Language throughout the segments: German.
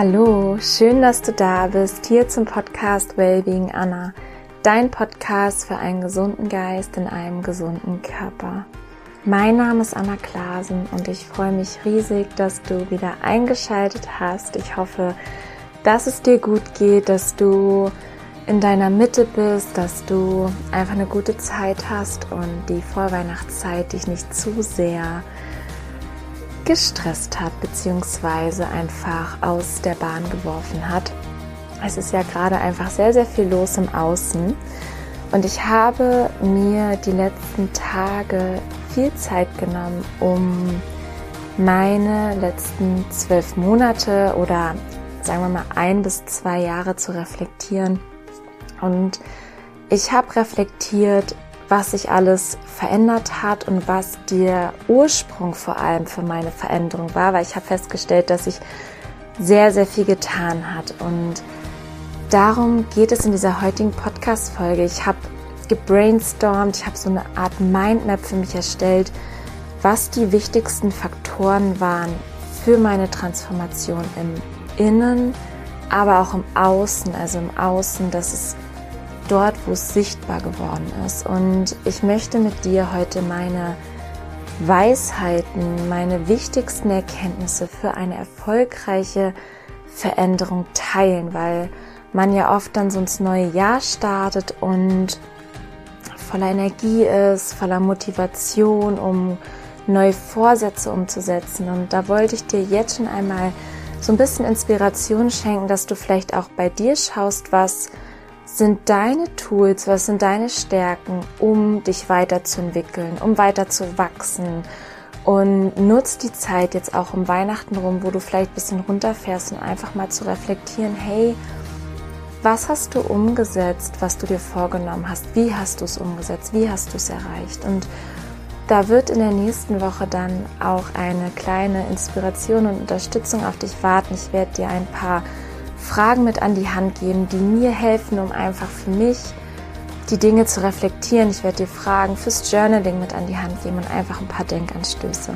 Hallo, schön, dass du da bist, hier zum Podcast Wellbeing Anna, dein Podcast für einen gesunden Geist in einem gesunden Körper. Mein Name ist Anna Klasen und ich freue mich riesig, dass du wieder eingeschaltet hast. Ich hoffe, dass es dir gut geht, dass du in deiner Mitte bist, dass du einfach eine gute Zeit hast und die Vorweihnachtszeit dich nicht zu sehr gestresst hat, beziehungsweise einfach aus der Bahn geworfen hat. Es ist ja gerade einfach sehr, sehr viel los im Außen. Und ich habe mir die letzten Tage viel Zeit genommen, um meine letzten zwölf Monate oder sagen wir mal ein bis zwei Jahre zu reflektieren. Und ich habe reflektiert, was sich alles verändert hat und was der Ursprung vor allem für meine Veränderung war, weil ich habe festgestellt, dass sich sehr, sehr viel getan hat. Und darum geht es in dieser heutigen Podcast-Folge. Ich habe gebrainstormt, ich habe so eine Art Mindmap für mich erstellt, was die wichtigsten Faktoren waren für meine Transformation im Innen, aber auch im Außen, also im Außen, dass es dort, wo es sichtbar geworden ist. Und ich möchte mit dir heute meine Weisheiten, meine wichtigsten Erkenntnisse für eine erfolgreiche Veränderung teilen, weil man ja oft dann so ins neue Jahr startet und voller Energie ist, voller Motivation, um neue Vorsätze umzusetzen. Und da wollte ich dir jetzt schon einmal so ein bisschen Inspiration schenken, dass du vielleicht auch bei dir schaust, was sind deine Tools, was sind deine Stärken, um dich weiterzuentwickeln, um weiter zu wachsen. Und nutz die Zeit jetzt auch um Weihnachten rum, wo du vielleicht ein bisschen runterfährst und einfach mal zu reflektieren, hey, was hast du umgesetzt, was du dir vorgenommen hast? Wie hast du es umgesetzt? Wie hast du es erreicht? Und da wird in der nächsten Woche dann auch eine kleine Inspiration und Unterstützung auf dich warten. Ich werde dir ein paar Fragen mit an die Hand geben, die mir helfen, um einfach für mich die Dinge zu reflektieren. Ich werde dir Fragen fürs Journaling mit an die Hand geben und einfach ein paar Denkanstöße.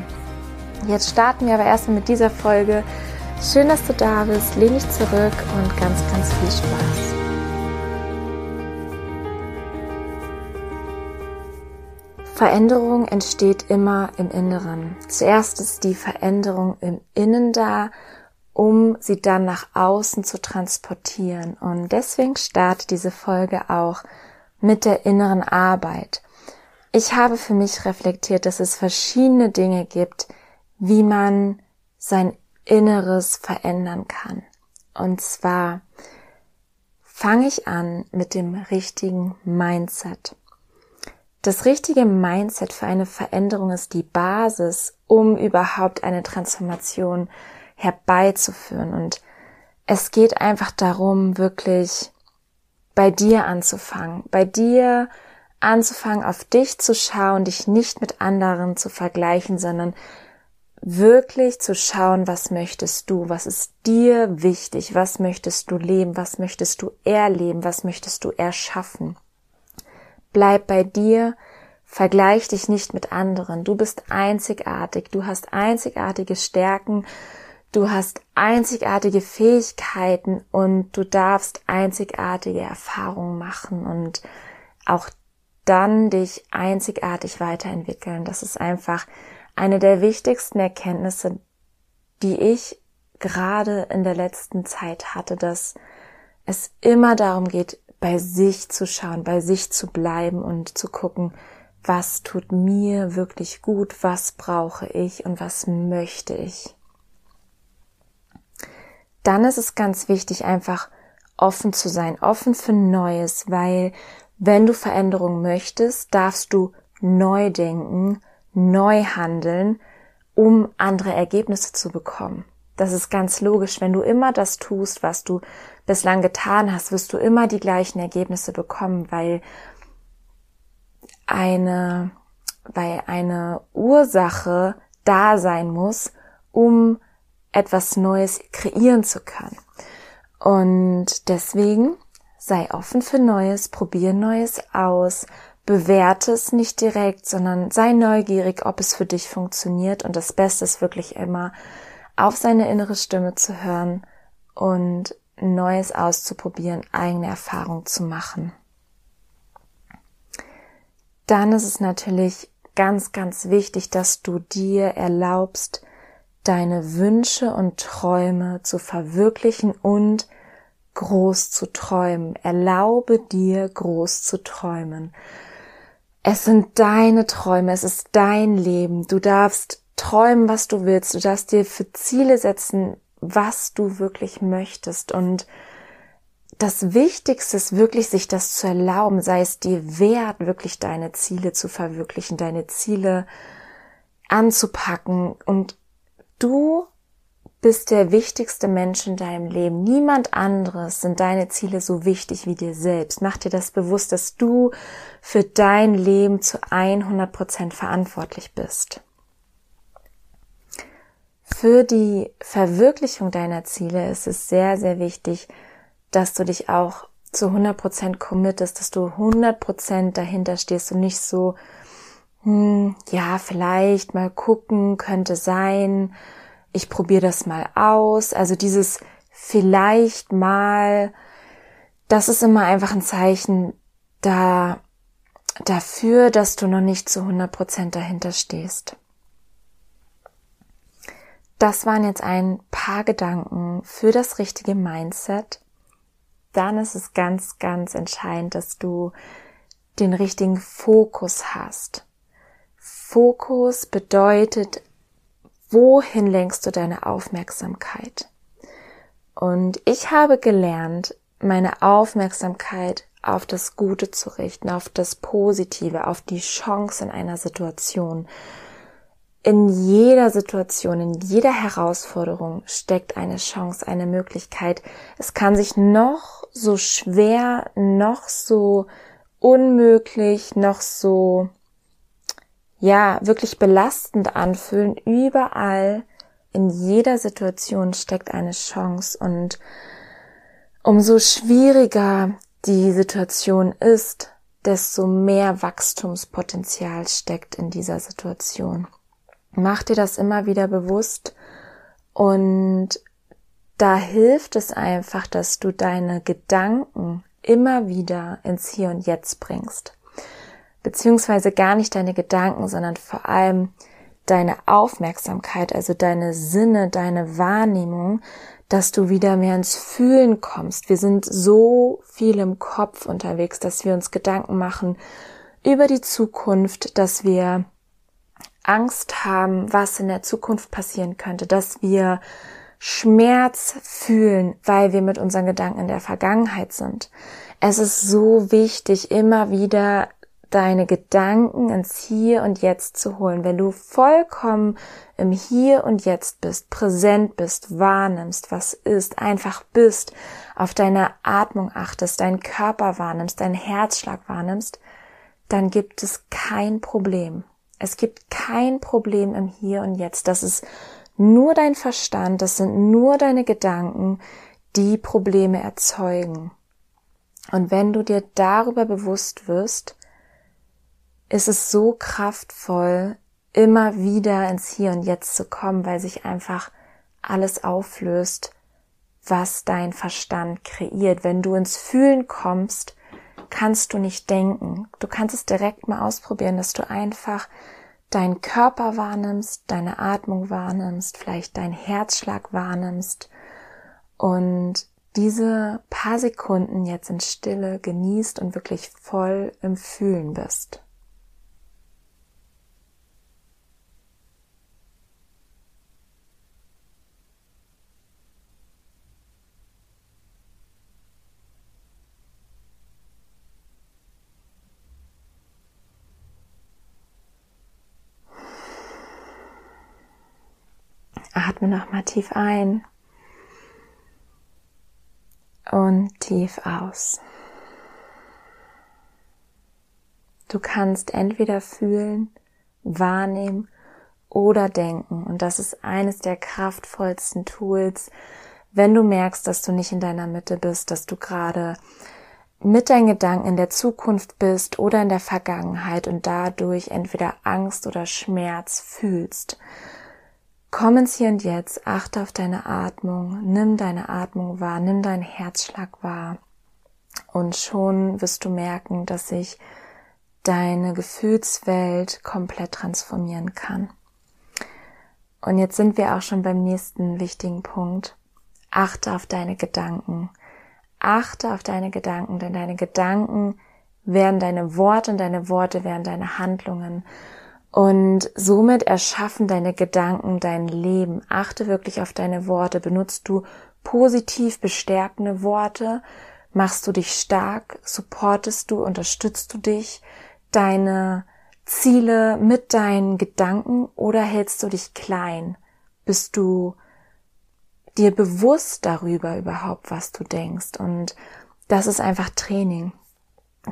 Jetzt starten wir aber erstmal mit dieser Folge. Schön, dass du da bist. Lehn dich zurück und ganz, ganz viel Spaß. Veränderung entsteht immer im Inneren. Zuerst ist die Veränderung im Innen da um sie dann nach außen zu transportieren. Und deswegen startet diese Folge auch mit der inneren Arbeit. Ich habe für mich reflektiert, dass es verschiedene Dinge gibt, wie man sein Inneres verändern kann. Und zwar fange ich an mit dem richtigen Mindset. Das richtige Mindset für eine Veränderung ist die Basis, um überhaupt eine Transformation herbeizuführen. Und es geht einfach darum, wirklich bei dir anzufangen, bei dir anzufangen, auf dich zu schauen, dich nicht mit anderen zu vergleichen, sondern wirklich zu schauen, was möchtest du, was ist dir wichtig, was möchtest du leben, was möchtest du erleben, was möchtest du erschaffen. Bleib bei dir, vergleich dich nicht mit anderen, du bist einzigartig, du hast einzigartige Stärken Du hast einzigartige Fähigkeiten und du darfst einzigartige Erfahrungen machen und auch dann dich einzigartig weiterentwickeln. Das ist einfach eine der wichtigsten Erkenntnisse, die ich gerade in der letzten Zeit hatte, dass es immer darum geht, bei sich zu schauen, bei sich zu bleiben und zu gucken, was tut mir wirklich gut, was brauche ich und was möchte ich dann ist es ganz wichtig, einfach offen zu sein, offen für Neues, weil wenn du Veränderung möchtest, darfst du neu denken, neu handeln, um andere Ergebnisse zu bekommen. Das ist ganz logisch. Wenn du immer das tust, was du bislang getan hast, wirst du immer die gleichen Ergebnisse bekommen, weil eine, weil eine Ursache da sein muss, um etwas Neues kreieren zu können. Und deswegen sei offen für Neues, probier Neues aus, bewerte es nicht direkt, sondern sei neugierig, ob es für dich funktioniert. Und das Beste ist wirklich immer, auf seine innere Stimme zu hören und Neues auszuprobieren, eigene Erfahrungen zu machen. Dann ist es natürlich ganz, ganz wichtig, dass du dir erlaubst, deine Wünsche und Träume zu verwirklichen und groß zu träumen. Erlaube dir groß zu träumen. Es sind deine Träume, es ist dein Leben. Du darfst träumen, was du willst. Du darfst dir für Ziele setzen, was du wirklich möchtest. Und das Wichtigste ist wirklich, sich das zu erlauben, sei es dir wert, wirklich deine Ziele zu verwirklichen, deine Ziele anzupacken. Und du bist der wichtigste Mensch in deinem Leben. Niemand anderes sind deine Ziele so wichtig wie dir selbst. Mach dir das bewusst, dass du für dein Leben zu 100 Prozent verantwortlich bist. Für die Verwirklichung deiner Ziele ist es sehr, sehr wichtig, dass du dich auch zu 100 Prozent committest, dass du 100 Prozent dahinter stehst und nicht so, hm, ja, vielleicht mal gucken, könnte sein, ich probiere das mal aus. Also dieses vielleicht mal, das ist immer einfach ein Zeichen da, dafür, dass du noch nicht zu 100 Prozent dahinter stehst. Das waren jetzt ein paar Gedanken für das richtige Mindset. Dann ist es ganz, ganz entscheidend, dass du den richtigen Fokus hast. Fokus bedeutet, wohin lenkst du deine Aufmerksamkeit? Und ich habe gelernt, meine Aufmerksamkeit auf das Gute zu richten, auf das Positive, auf die Chance in einer Situation in jeder Situation, in jeder Herausforderung steckt eine Chance, eine Möglichkeit. Es kann sich noch so schwer, noch so unmöglich, noch so, ja, wirklich belastend anfühlen. Überall in jeder Situation steckt eine Chance und umso schwieriger die Situation ist, desto mehr Wachstumspotenzial steckt in dieser Situation. Mach dir das immer wieder bewusst und da hilft es einfach, dass du deine Gedanken immer wieder ins Hier und Jetzt bringst. Beziehungsweise gar nicht deine Gedanken, sondern vor allem deine Aufmerksamkeit, also deine Sinne, deine Wahrnehmung, dass du wieder mehr ins Fühlen kommst. Wir sind so viel im Kopf unterwegs, dass wir uns Gedanken machen über die Zukunft, dass wir Angst haben, was in der Zukunft passieren könnte, dass wir Schmerz fühlen, weil wir mit unseren Gedanken in der Vergangenheit sind. Es ist so wichtig, immer wieder deine Gedanken ins Hier und Jetzt zu holen. Wenn du vollkommen im Hier und Jetzt bist, präsent bist, wahrnimmst, was ist, einfach bist, auf deine Atmung achtest, deinen Körper wahrnimmst, deinen Herzschlag wahrnimmst, dann gibt es kein Problem. Es gibt kein Problem im Hier und Jetzt. Das ist nur dein Verstand, das sind nur deine Gedanken, die Probleme erzeugen. Und wenn du dir darüber bewusst wirst, ist es so kraftvoll, immer wieder ins Hier und Jetzt zu kommen, weil sich einfach alles auflöst, was dein Verstand kreiert. Wenn du ins Fühlen kommst, kannst du nicht denken. Du kannst es direkt mal ausprobieren, dass du einfach deinen Körper wahrnimmst, deine Atmung wahrnimmst, vielleicht deinen Herzschlag wahrnimmst und diese paar Sekunden jetzt in Stille genießt und wirklich voll im Fühlen bist. Atme nochmal tief ein und tief aus. Du kannst entweder fühlen, wahrnehmen oder denken. Und das ist eines der kraftvollsten Tools, wenn du merkst, dass du nicht in deiner Mitte bist, dass du gerade mit deinen Gedanken in der Zukunft bist oder in der Vergangenheit und dadurch entweder Angst oder Schmerz fühlst Komm ins Hier und Jetzt, achte auf deine Atmung, nimm deine Atmung wahr, nimm deinen Herzschlag wahr. Und schon wirst du merken, dass sich deine Gefühlswelt komplett transformieren kann. Und jetzt sind wir auch schon beim nächsten wichtigen Punkt. Achte auf deine Gedanken. Achte auf deine Gedanken, denn deine Gedanken werden deine Worte und deine Worte werden deine Handlungen. Und somit erschaffen deine Gedanken dein Leben. Achte wirklich auf deine Worte. Benutzt du positiv bestärkende Worte? Machst du dich stark? Supportest du? Unterstützt du dich? Deine Ziele mit deinen Gedanken oder hältst du dich klein? Bist du dir bewusst darüber überhaupt, was du denkst? Und das ist einfach Training.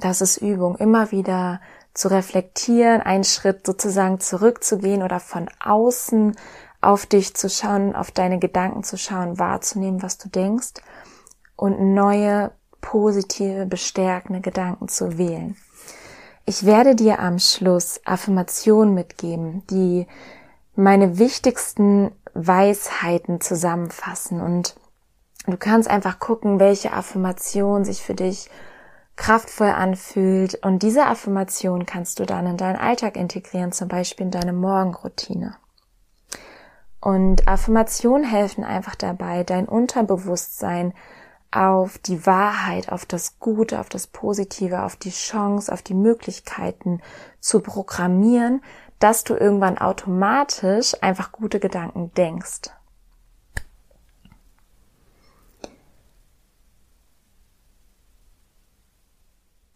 Das ist Übung. Immer wieder zu reflektieren, einen Schritt sozusagen zurückzugehen oder von außen auf dich zu schauen, auf deine Gedanken zu schauen, wahrzunehmen, was du denkst und neue, positive, bestärkende Gedanken zu wählen. Ich werde dir am Schluss Affirmationen mitgeben, die meine wichtigsten Weisheiten zusammenfassen und du kannst einfach gucken, welche Affirmation sich für dich kraftvoll anfühlt. Und diese Affirmation kannst du dann in deinen Alltag integrieren, zum Beispiel in deine Morgenroutine. Und Affirmationen helfen einfach dabei, dein Unterbewusstsein auf die Wahrheit, auf das Gute, auf das Positive, auf die Chance, auf die Möglichkeiten zu programmieren, dass du irgendwann automatisch einfach gute Gedanken denkst.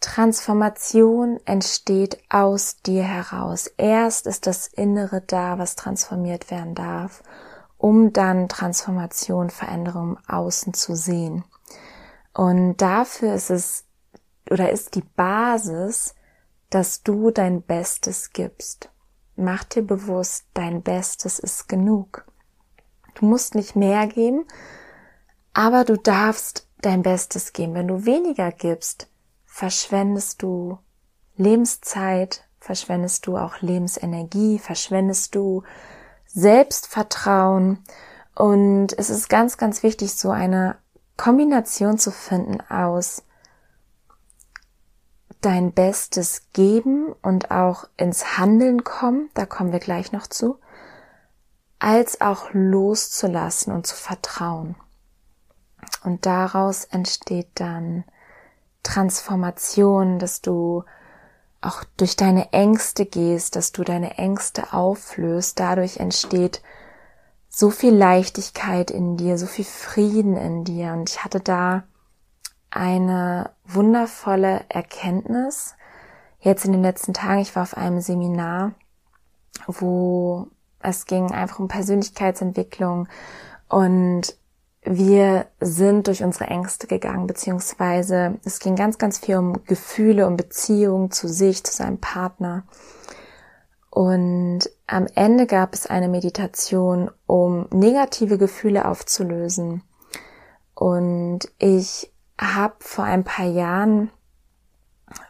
Transformation entsteht aus dir heraus. Erst ist das Innere da, was transformiert werden darf, um dann Transformation, Veränderung Außen zu sehen. Und dafür ist es oder ist die Basis, dass du dein Bestes gibst. Mach dir bewusst, dein Bestes ist genug. Du musst nicht mehr geben, aber du darfst dein Bestes geben. Wenn du weniger gibst, verschwendest du Lebenszeit, verschwendest du auch Lebensenergie, verschwendest du Selbstvertrauen. Und es ist ganz, ganz wichtig, so eine Kombination zu finden aus dein Bestes geben und auch ins Handeln kommen, da kommen wir gleich noch zu, als auch loszulassen und zu vertrauen. Und daraus entsteht dann Transformation, dass du auch durch deine Ängste gehst, dass du deine Ängste auflöst. Dadurch entsteht so viel Leichtigkeit in dir, so viel Frieden in dir. Und ich hatte da eine wundervolle Erkenntnis. Jetzt in den letzten Tagen, ich war auf einem Seminar, wo es ging einfach um Persönlichkeitsentwicklung und wir sind durch unsere Ängste gegangen, beziehungsweise es ging ganz, ganz viel um Gefühle, um Beziehungen zu sich, zu seinem Partner. Und am Ende gab es eine Meditation, um negative Gefühle aufzulösen. Und ich habe vor ein paar Jahren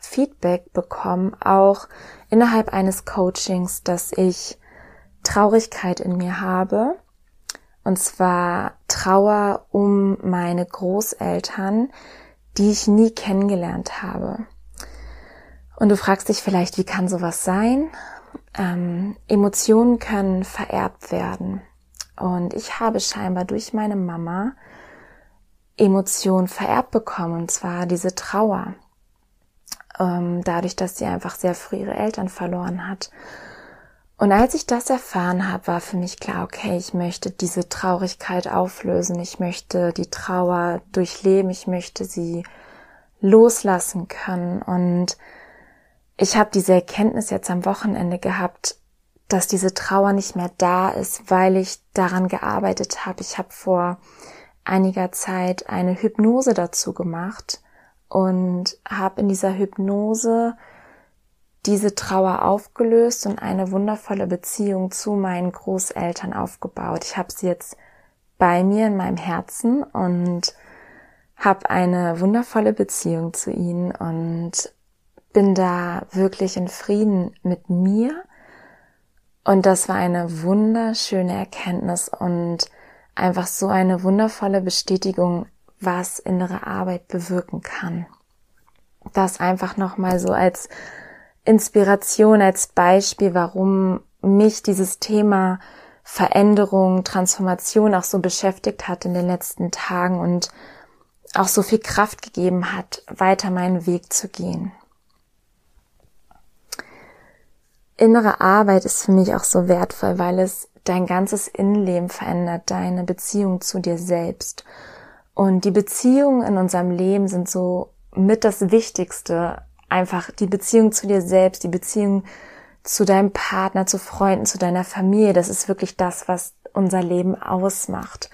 Feedback bekommen, auch innerhalb eines Coachings, dass ich Traurigkeit in mir habe und zwar Trauer um meine Großeltern, die ich nie kennengelernt habe. Und du fragst dich vielleicht, wie kann sowas sein? Ähm, Emotionen können vererbt werden. Und ich habe scheinbar durch meine Mama Emotionen vererbt bekommen, und zwar diese Trauer. Ähm, dadurch, dass sie einfach sehr früh ihre Eltern verloren hat. Und als ich das erfahren habe, war für mich klar, okay, ich möchte diese Traurigkeit auflösen, ich möchte die Trauer durchleben, ich möchte sie loslassen können. Und ich habe diese Erkenntnis jetzt am Wochenende gehabt, dass diese Trauer nicht mehr da ist, weil ich daran gearbeitet habe. Ich habe vor einiger Zeit eine Hypnose dazu gemacht und habe in dieser Hypnose diese Trauer aufgelöst und eine wundervolle Beziehung zu meinen Großeltern aufgebaut. Ich habe sie jetzt bei mir in meinem Herzen und habe eine wundervolle Beziehung zu ihnen und bin da wirklich in Frieden mit mir Und das war eine wunderschöne Erkenntnis und einfach so eine wundervolle Bestätigung, was innere Arbeit bewirken kann. Das einfach nochmal so als Inspiration, als Beispiel, warum mich dieses Thema Veränderung, Transformation auch so beschäftigt hat in den letzten Tagen und auch so viel Kraft gegeben hat, weiter meinen Weg zu gehen. Innere Arbeit ist für mich auch so wertvoll, weil es dein ganzes Innenleben verändert, deine Beziehung zu dir selbst. Und die Beziehungen in unserem Leben sind so mit das Wichtigste. Einfach die Beziehung zu dir selbst, die Beziehung zu deinem Partner, zu Freunden, zu deiner Familie. Das ist wirklich das, was unser Leben ausmacht.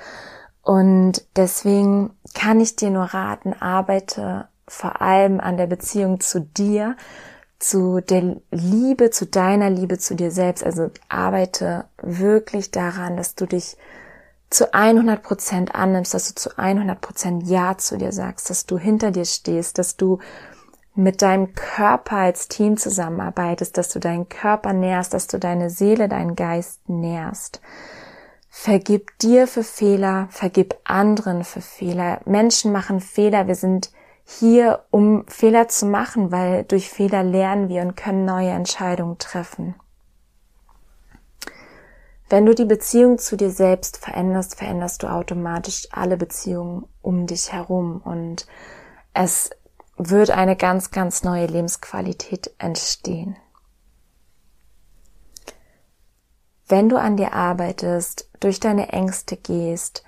Und deswegen kann ich dir nur raten, arbeite vor allem an der Beziehung zu dir, zu der Liebe, zu deiner Liebe zu dir selbst. Also arbeite wirklich daran, dass du dich zu 100 Prozent annimmst, dass du zu 100 Prozent Ja zu dir sagst, dass du hinter dir stehst, dass du mit deinem Körper als Team zusammenarbeitest, dass du deinen Körper nährst, dass du deine Seele, deinen Geist nährst. Vergib dir für Fehler, vergib anderen für Fehler. Menschen machen Fehler. Wir sind hier, um Fehler zu machen, weil durch Fehler lernen wir und können neue Entscheidungen treffen. Wenn du die Beziehung zu dir selbst veränderst, veränderst du automatisch alle Beziehungen um dich herum und es wird eine ganz, ganz neue Lebensqualität entstehen. Wenn du an dir arbeitest, durch deine Ängste gehst,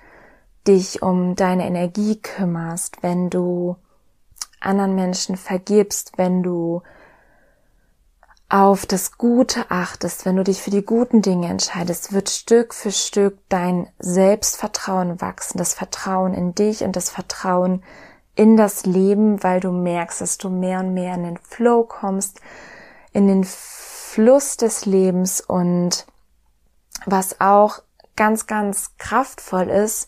dich um deine Energie kümmerst, wenn du anderen Menschen vergibst, wenn du auf das Gute achtest, wenn du dich für die guten Dinge entscheidest, wird Stück für Stück dein Selbstvertrauen wachsen, das Vertrauen in dich und das Vertrauen in das Leben, weil du merkst, dass du mehr und mehr in den Flow kommst, in den Fluss des Lebens und was auch ganz, ganz kraftvoll ist,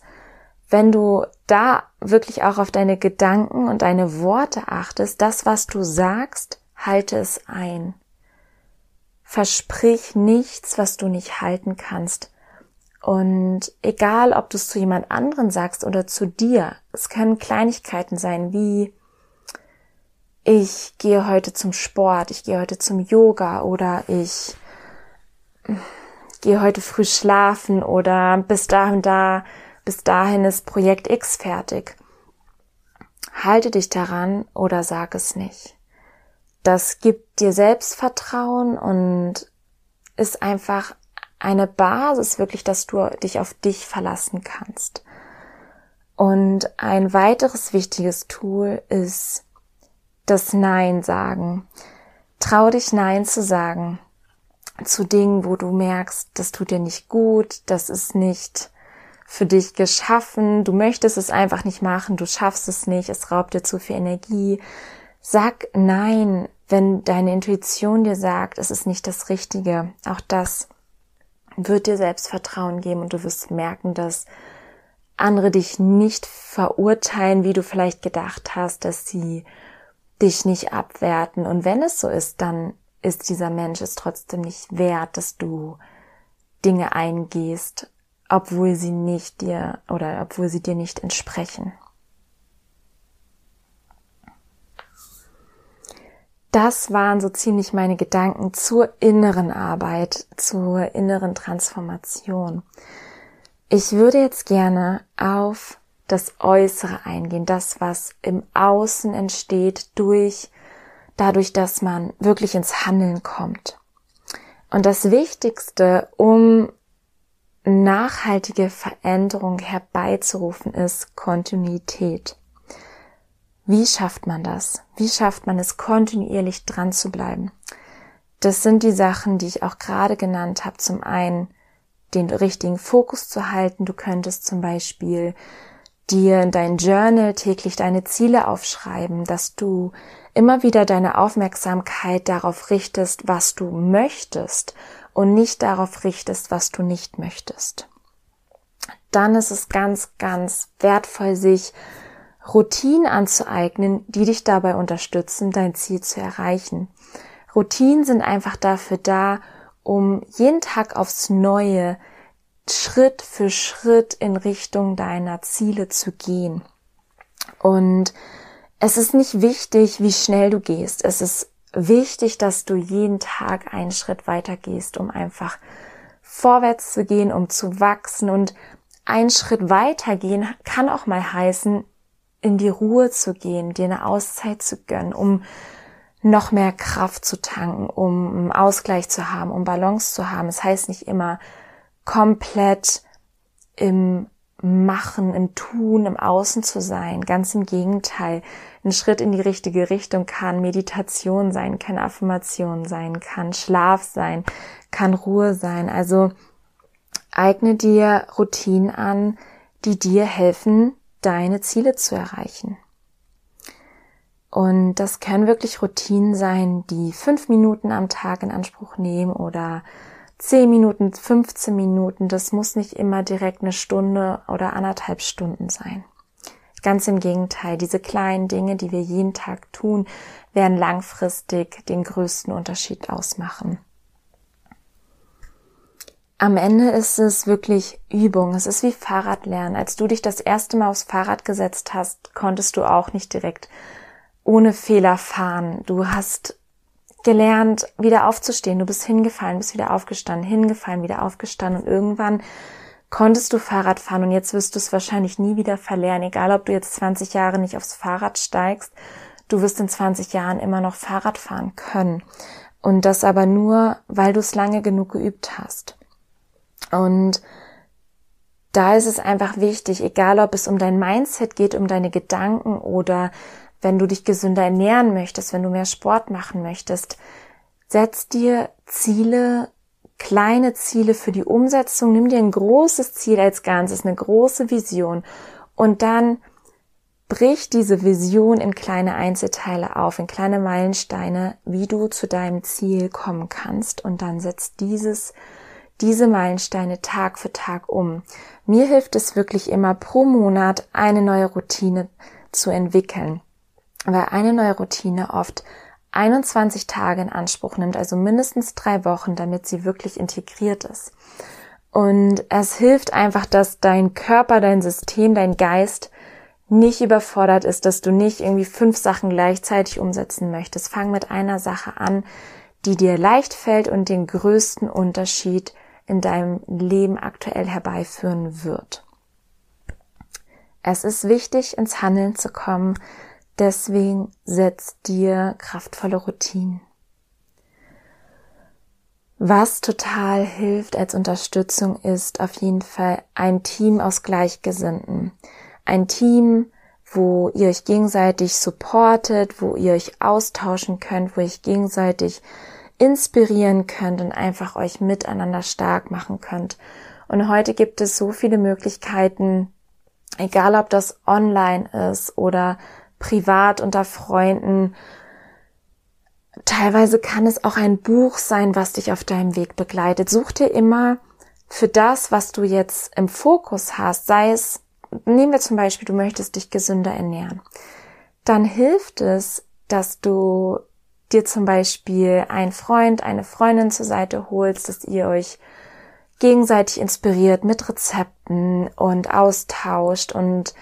wenn du da wirklich auch auf deine Gedanken und deine Worte achtest, das, was du sagst, halte es ein. Versprich nichts, was du nicht halten kannst. Und egal, ob du es zu jemand anderen sagst oder zu dir, es können Kleinigkeiten sein, wie ich gehe heute zum Sport, ich gehe heute zum Yoga oder ich gehe heute früh schlafen oder bis dahin da, bis dahin ist Projekt X fertig. Halte dich daran oder sag es nicht. Das gibt dir Selbstvertrauen und ist einfach eine Basis wirklich, dass du dich auf dich verlassen kannst. Und ein weiteres wichtiges Tool ist das Nein sagen. Trau dich Nein zu sagen zu Dingen, wo du merkst, das tut dir nicht gut, das ist nicht für dich geschaffen, du möchtest es einfach nicht machen, du schaffst es nicht, es raubt dir zu viel Energie. Sag Nein, wenn deine Intuition dir sagt, es ist nicht das Richtige. Auch das wird dir Selbstvertrauen geben und du wirst merken, dass andere dich nicht verurteilen, wie du vielleicht gedacht hast, dass sie dich nicht abwerten. Und wenn es so ist, dann ist dieser Mensch es trotzdem nicht wert, dass du Dinge eingehst, obwohl sie nicht dir oder obwohl sie dir nicht entsprechen. Das waren so ziemlich meine Gedanken zur inneren Arbeit, zur inneren Transformation. Ich würde jetzt gerne auf das Äußere eingehen, das, was im Außen entsteht durch, dadurch, dass man wirklich ins Handeln kommt. Und das Wichtigste, um nachhaltige Veränderung herbeizurufen, ist Kontinuität. Wie schafft man das? Wie schafft man es, kontinuierlich dran zu bleiben? Das sind die Sachen, die ich auch gerade genannt habe. Zum einen den richtigen Fokus zu halten. Du könntest zum Beispiel dir in dein Journal täglich deine Ziele aufschreiben, dass du immer wieder deine Aufmerksamkeit darauf richtest, was du möchtest und nicht darauf richtest, was du nicht möchtest. Dann ist es ganz, ganz wertvoll, sich Routinen anzueignen, die dich dabei unterstützen, dein Ziel zu erreichen. Routinen sind einfach dafür da, um jeden Tag aufs Neue Schritt für Schritt in Richtung deiner Ziele zu gehen. Und es ist nicht wichtig, wie schnell du gehst. Es ist wichtig, dass du jeden Tag einen Schritt weiter gehst, um einfach vorwärts zu gehen, um zu wachsen. Und ein Schritt weiter gehen kann auch mal heißen, in die Ruhe zu gehen, dir eine Auszeit zu gönnen, um noch mehr Kraft zu tanken, um Ausgleich zu haben, um Balance zu haben. Es das heißt nicht immer komplett im Machen, im Tun, im Außen zu sein. Ganz im Gegenteil. Ein Schritt in die richtige Richtung kann Meditation sein, kann Affirmation sein, kann Schlaf sein, kann Ruhe sein. Also eigne dir Routinen an, die dir helfen, deine Ziele zu erreichen. Und das können wirklich Routinen sein, die fünf Minuten am Tag in Anspruch nehmen oder 10 Minuten, 15 Minuten, das muss nicht immer direkt eine Stunde oder anderthalb Stunden sein. Ganz im Gegenteil, diese kleinen Dinge, die wir jeden Tag tun, werden langfristig den größten Unterschied ausmachen. Am Ende ist es wirklich Übung. Es ist wie Fahrradlernen. Als du dich das erste Mal aufs Fahrrad gesetzt hast, konntest du auch nicht direkt ohne Fehler fahren. Du hast gelernt, wieder aufzustehen. Du bist hingefallen, bist wieder aufgestanden, hingefallen, wieder aufgestanden und irgendwann konntest du Fahrrad fahren und jetzt wirst du es wahrscheinlich nie wieder verlernen, egal ob du jetzt 20 Jahre nicht aufs Fahrrad steigst, du wirst in 20 Jahren immer noch Fahrrad fahren können. Und das aber nur, weil du es lange genug geübt hast. Und da ist es einfach wichtig, egal ob es um dein Mindset geht, um deine Gedanken oder wenn du dich gesünder ernähren möchtest, wenn du mehr Sport machen möchtest, setz dir Ziele, kleine Ziele für die Umsetzung, nimm dir ein großes Ziel als Ganzes, eine große Vision. Und dann brich diese Vision in kleine Einzelteile auf, in kleine Meilensteine, wie du zu deinem Ziel kommen kannst. Und dann setz dieses diese Meilensteine Tag für Tag um. Mir hilft es wirklich immer pro Monat eine neue Routine zu entwickeln weil eine neue Routine oft 21 Tage in Anspruch nimmt, also mindestens drei Wochen, damit sie wirklich integriert ist. Und es hilft einfach, dass dein Körper, dein System, dein Geist nicht überfordert ist, dass du nicht irgendwie fünf Sachen gleichzeitig umsetzen möchtest. Fang mit einer Sache an, die dir leicht fällt und den größten Unterschied in deinem Leben aktuell herbeiführen wird. Es ist wichtig, ins Handeln zu kommen, Deswegen setz dir kraftvolle Routinen. Was total hilft als Unterstützung ist auf jeden Fall ein Team aus Gleichgesinnten. Ein Team, wo ihr euch gegenseitig supportet, wo ihr euch austauschen könnt, wo ihr euch gegenseitig inspirieren könnt und einfach euch miteinander stark machen könnt. Und heute gibt es so viele Möglichkeiten, egal ob das online ist oder privat unter Freunden. Teilweise kann es auch ein Buch sein, was dich auf deinem Weg begleitet. Such dir immer für das, was du jetzt im Fokus hast, sei es, nehmen wir zum Beispiel, du möchtest dich gesünder ernähren, dann hilft es, dass du dir zum Beispiel einen Freund, eine Freundin zur Seite holst, dass ihr euch gegenseitig inspiriert mit Rezepten und austauscht und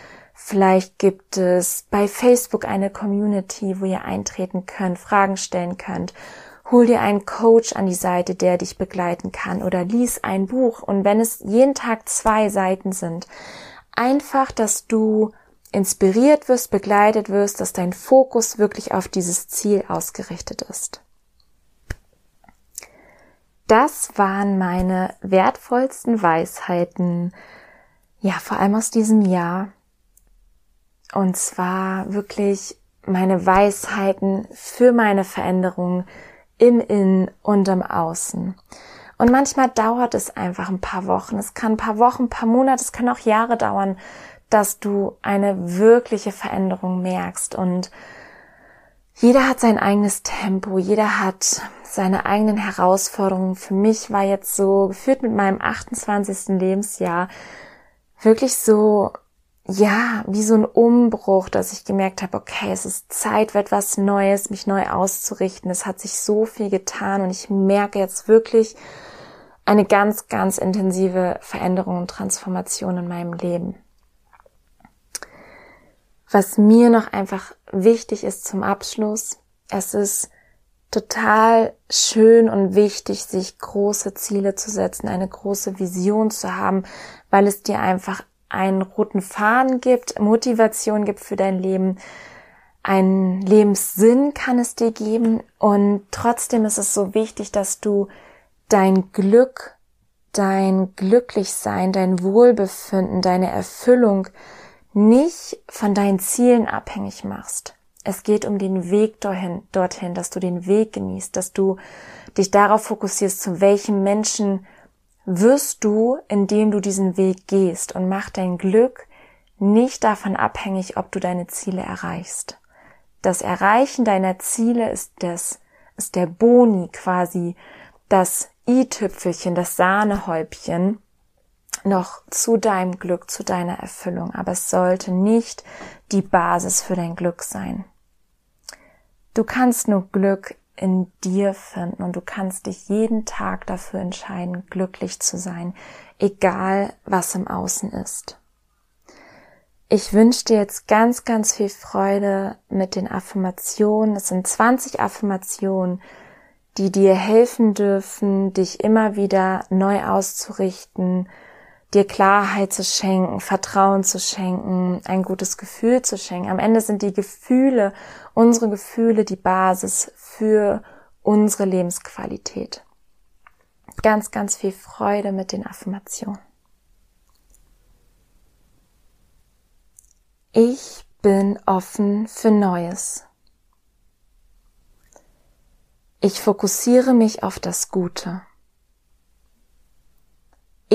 Vielleicht gibt es bei Facebook eine Community, wo ihr eintreten könnt, Fragen stellen könnt. Hol dir einen Coach an die Seite, der dich begleiten kann oder lies ein Buch. Und wenn es jeden Tag zwei Seiten sind, einfach, dass du inspiriert wirst, begleitet wirst, dass dein Fokus wirklich auf dieses Ziel ausgerichtet ist. Das waren meine wertvollsten Weisheiten, ja, vor allem aus diesem Jahr. Und zwar wirklich meine Weisheiten für meine Veränderung im Innen und im Außen. Und manchmal dauert es einfach ein paar Wochen. Es kann ein paar Wochen, ein paar Monate, es kann auch Jahre dauern, dass du eine wirkliche Veränderung merkst. Und jeder hat sein eigenes Tempo, jeder hat seine eigenen Herausforderungen. Für mich war jetzt so geführt mit meinem 28. Lebensjahr wirklich so ja, wie so ein Umbruch, dass ich gemerkt habe, okay, es ist Zeit für etwas Neues, mich neu auszurichten. Es hat sich so viel getan und ich merke jetzt wirklich eine ganz, ganz intensive Veränderung und Transformation in meinem Leben. Was mir noch einfach wichtig ist zum Abschluss, es ist total schön und wichtig, sich große Ziele zu setzen, eine große Vision zu haben, weil es dir einfach einen roten Faden gibt, Motivation gibt für dein Leben, einen Lebenssinn kann es dir geben. Und trotzdem ist es so wichtig, dass du dein Glück, dein Glücklichsein, dein Wohlbefinden, deine Erfüllung nicht von deinen Zielen abhängig machst. Es geht um den Weg dorthin, dorthin, dass du den Weg genießt, dass du dich darauf fokussierst, zu welchem Menschen wirst du, indem du diesen Weg gehst und mach dein Glück nicht davon abhängig, ob du deine Ziele erreichst. Das Erreichen deiner Ziele ist das, ist der Boni quasi, das i-Tüpfelchen, das Sahnehäubchen noch zu deinem Glück, zu deiner Erfüllung. Aber es sollte nicht die Basis für dein Glück sein. Du kannst nur Glück in dir finden und du kannst dich jeden Tag dafür entscheiden, glücklich zu sein, egal was im Außen ist. Ich wünsche dir jetzt ganz, ganz viel Freude mit den Affirmationen. Es sind 20 Affirmationen, die dir helfen dürfen, dich immer wieder neu auszurichten, dir Klarheit zu schenken, Vertrauen zu schenken, ein gutes Gefühl zu schenken. Am Ende sind die Gefühle, unsere Gefühle die Basis für unsere Lebensqualität. Ganz, ganz viel Freude mit den Affirmationen. Ich bin offen für Neues. Ich fokussiere mich auf das Gute.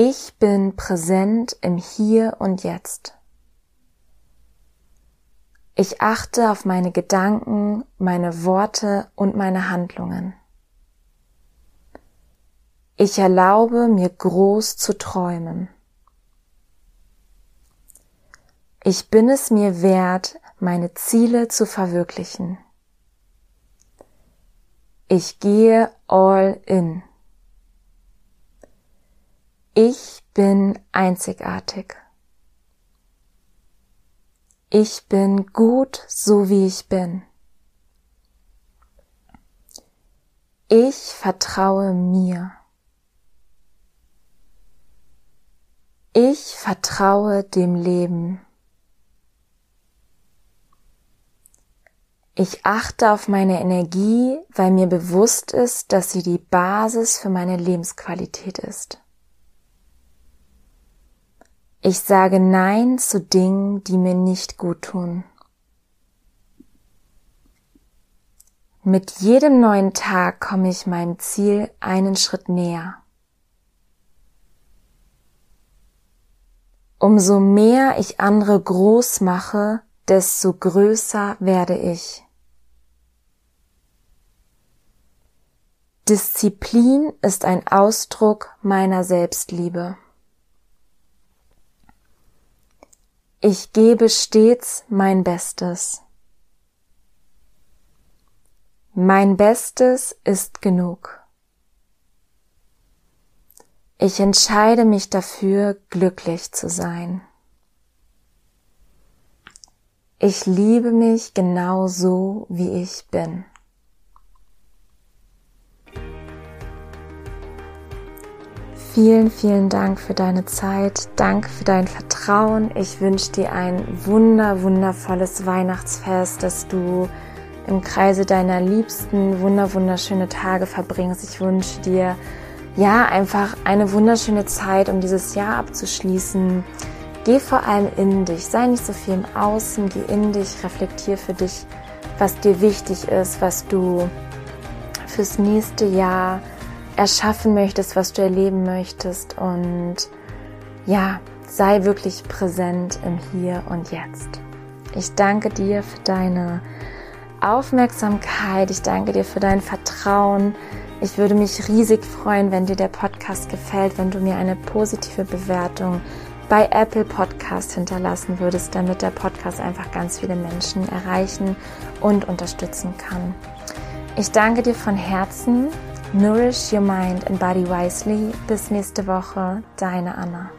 Ich bin präsent im Hier und Jetzt. Ich achte auf meine Gedanken, meine Worte und meine Handlungen. Ich erlaube mir groß zu träumen. Ich bin es mir wert, meine Ziele zu verwirklichen. Ich gehe all in. Ich bin einzigartig. Ich bin gut, so wie ich bin. Ich vertraue mir. Ich vertraue dem Leben. Ich achte auf meine Energie, weil mir bewusst ist, dass sie die Basis für meine Lebensqualität ist. Ich sage Nein zu Dingen, die mir nicht gut tun. Mit jedem neuen Tag komme ich meinem Ziel einen Schritt näher. Umso mehr ich andere groß mache, desto größer werde ich. Disziplin ist ein Ausdruck meiner Selbstliebe. Ich gebe stets mein Bestes. Mein Bestes ist genug. Ich entscheide mich dafür, glücklich zu sein. Ich liebe mich genau so, wie ich bin. Vielen, vielen Dank für deine Zeit. Danke für dein Vertrauen. Ich wünsche dir ein wunder, wundervolles Weihnachtsfest, dass du im Kreise deiner Liebsten wunder, wunderschöne Tage verbringst. Ich wünsche dir ja einfach eine wunderschöne Zeit, um dieses Jahr abzuschließen. Geh vor allem in dich. Sei nicht so viel im Außen. Geh in dich. Reflektier für dich, was dir wichtig ist, was du fürs nächste Jahr erschaffen möchtest, was du erleben möchtest und ja, sei wirklich präsent im Hier und Jetzt. Ich danke dir für deine Aufmerksamkeit, ich danke dir für dein Vertrauen. Ich würde mich riesig freuen, wenn dir der Podcast gefällt, wenn du mir eine positive Bewertung bei Apple Podcast hinterlassen würdest, damit der Podcast einfach ganz viele Menschen erreichen und unterstützen kann. Ich danke dir von Herzen. Nourish your mind and body wisely. Bis nächste Woche, deine Anna.